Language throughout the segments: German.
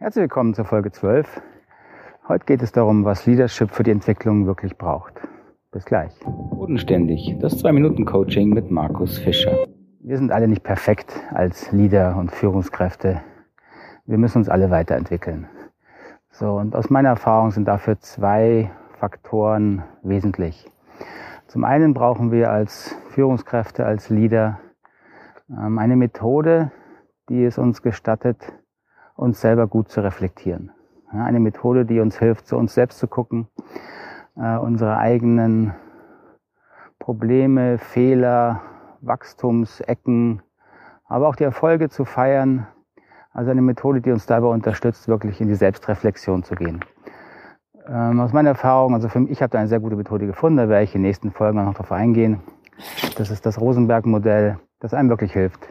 Herzlich willkommen zur Folge 12. Heute geht es darum, was Leadership für die Entwicklung wirklich braucht. Bis gleich. Bodenständig, das 2-Minuten-Coaching mit Markus Fischer. Wir sind alle nicht perfekt als Leader und Führungskräfte. Wir müssen uns alle weiterentwickeln. So, und aus meiner Erfahrung sind dafür zwei Faktoren wesentlich. Zum einen brauchen wir als Führungskräfte, als Leader ähm, eine Methode, die es uns gestattet, uns selber gut zu reflektieren. Ja, eine Methode, die uns hilft, zu uns selbst zu gucken, äh, unsere eigenen Probleme, Fehler, Wachstumsecken, aber auch die Erfolge zu feiern. Also eine Methode, die uns dabei unterstützt, wirklich in die Selbstreflexion zu gehen. Ähm, aus meiner Erfahrung, also für mich, ich habe da eine sehr gute Methode gefunden, da werde ich in den nächsten Folgen noch darauf eingehen. Das ist das Rosenberg-Modell, das einem wirklich hilft,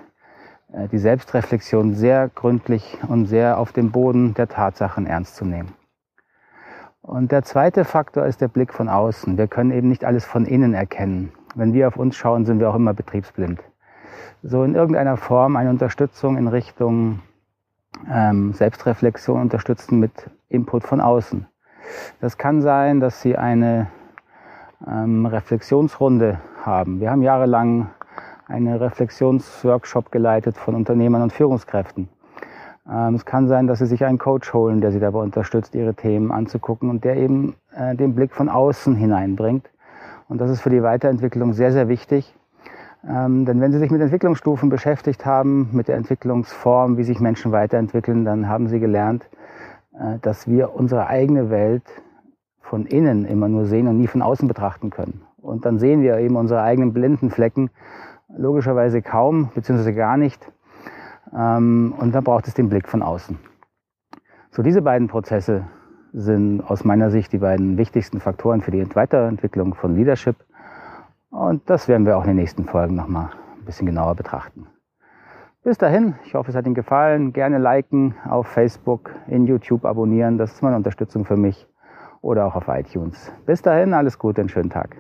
die Selbstreflexion sehr gründlich und sehr auf dem Boden der Tatsachen ernst zu nehmen. Und der zweite Faktor ist der Blick von außen. Wir können eben nicht alles von innen erkennen. Wenn wir auf uns schauen, sind wir auch immer betriebsblind. So in irgendeiner Form eine Unterstützung in Richtung ähm, Selbstreflexion unterstützen mit Input von außen. Das kann sein, dass Sie eine ähm, Reflexionsrunde haben. Wir haben jahrelang einen Reflexionsworkshop geleitet von Unternehmern und Führungskräften. Ähm, es kann sein, dass Sie sich einen Coach holen, der Sie dabei unterstützt, Ihre Themen anzugucken und der eben äh, den Blick von außen hineinbringt. Und das ist für die Weiterentwicklung sehr, sehr wichtig. Ähm, denn wenn Sie sich mit Entwicklungsstufen beschäftigt haben, mit der Entwicklungsform, wie sich Menschen weiterentwickeln, dann haben Sie gelernt, äh, dass wir unsere eigene Welt von innen immer nur sehen und nie von außen betrachten können. Und dann sehen wir eben unsere eigenen blinden Flecken logischerweise kaum bzw. gar nicht. Ähm, und da braucht es den Blick von außen. So, diese beiden Prozesse sind aus meiner Sicht die beiden wichtigsten Faktoren für die Weiterentwicklung von Leadership. Und das werden wir auch in den nächsten Folgen nochmal ein bisschen genauer betrachten. Bis dahin, ich hoffe, es hat Ihnen gefallen. Gerne liken auf Facebook, in YouTube abonnieren. Das ist meine Unterstützung für mich. Oder auch auf iTunes. Bis dahin, alles Gute, einen schönen Tag.